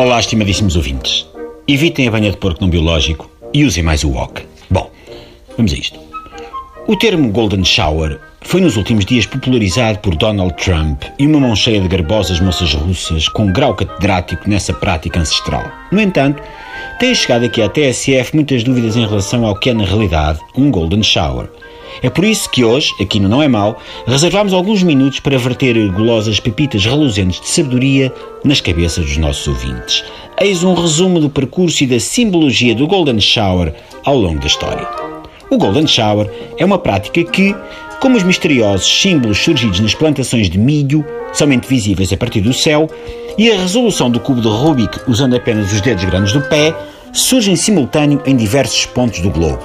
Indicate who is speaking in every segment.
Speaker 1: Olá, estimadíssimos ouvintes. Evitem a banha de porco não biológico e usem mais o wok. Bom, vamos a isto. O termo Golden Shower foi nos últimos dias popularizado por Donald Trump e uma mão cheia de garbosas moças russas com grau catedrático nessa prática ancestral. No entanto, têm chegado aqui à TSF muitas dúvidas em relação ao que é na realidade um Golden Shower. É por isso que hoje, aqui no Não é Mal, reservamos alguns minutos para verter golosas pepitas reluzentes de sabedoria nas cabeças dos nossos ouvintes. Eis um resumo do percurso e da simbologia do Golden Shower ao longo da história. O Golden Shower é uma prática que, como os misteriosos símbolos surgidos nas plantações de milho, somente visíveis a partir do céu, e a resolução do cubo de Rubik usando apenas os dedos grandes do pé, surge em simultâneo em diversos pontos do globo.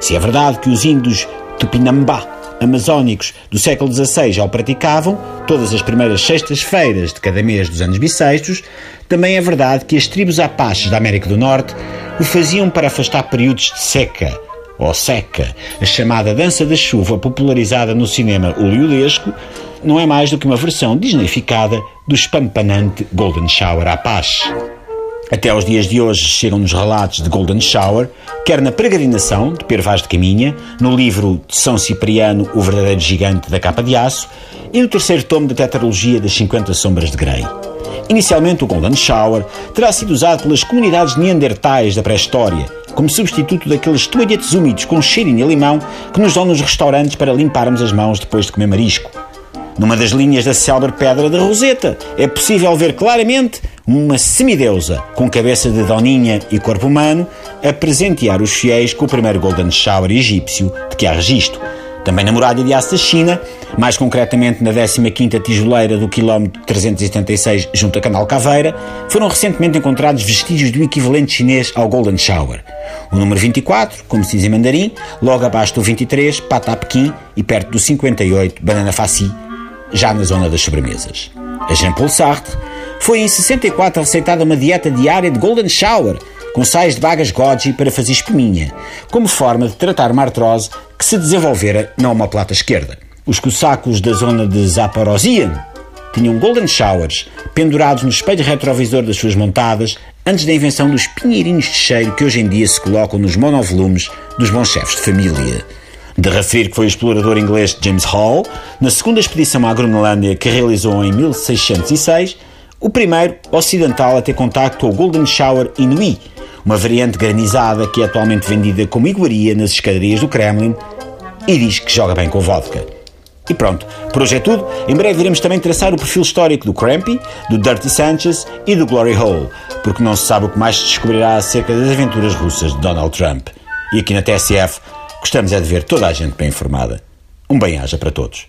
Speaker 1: Se é verdade que os índios Tupinambá amazónicos do século XVI já o praticavam, todas as primeiras sextas-feiras de cada mês dos anos bissextos, também é verdade que as tribos apaches da América do Norte o faziam para afastar períodos de seca ou seca. A chamada dança da chuva, popularizada no cinema oleodesco, não é mais do que uma versão disneyficada do espampanante Golden Shower Apache. Até aos dias de hoje chegam-nos relatos de Golden Shower, quer na peregrinação de Pedro Vaz de Caminha, no livro de São Cipriano, o verdadeiro gigante da capa de aço, e no terceiro tomo da tetralogia das 50 sombras de Grey. Inicialmente, o Golden Shower terá sido usado pelas comunidades neandertais da pré-história, como substituto daqueles toalhetes úmidos com cheirinho a limão que nos dão nos restaurantes para limparmos as mãos depois de comer marisco. Numa das linhas da célebre Pedra da Roseta é possível ver claramente uma semideusa com cabeça de doninha e corpo humano a presentear os fiéis com o primeiro Golden Shower egípcio de que há registro. Também na muralha de Aço da China, mais concretamente na 15ª tijoleira do quilómetro 376 junto a Canal Caveira, foram recentemente encontrados vestígios do equivalente chinês ao Golden Shower. O número 24, como se diz em mandarim, logo abaixo do 23, Pata Pequim e perto do 58, Banana Faci, já na zona das sobremesas. A Jean-Paul Sartre foi em 64 receitada uma dieta diária de Golden Shower, com sais de bagas goji para fazer espuminha, como forma de tratar uma artrose que se desenvolvera na omoplata esquerda. Os cossacos da zona de Zaporozhia tinham Golden Showers pendurados no espelho retrovisor das suas montadas antes da invenção dos pinheirinhos de cheiro que hoje em dia se colocam nos monovolumes dos bons chefes de família. De referir que foi o explorador inglês James Hall, na segunda expedição à Groenlândia que realizou em 1606, o primeiro ocidental a ter contacto com o Golden Shower Inuit, uma variante granizada que é atualmente vendida como iguaria nas escadarias do Kremlin e diz que joga bem com vodka. E pronto, por hoje é tudo. Em breve iremos também traçar o perfil histórico do Crampy, do Dirty Sanchez e do Glory Hole, porque não se sabe o que mais se descobrirá acerca das aventuras russas de Donald Trump. E aqui na TSF gostamos é de ver toda a gente bem informada. Um bem-aja para todos.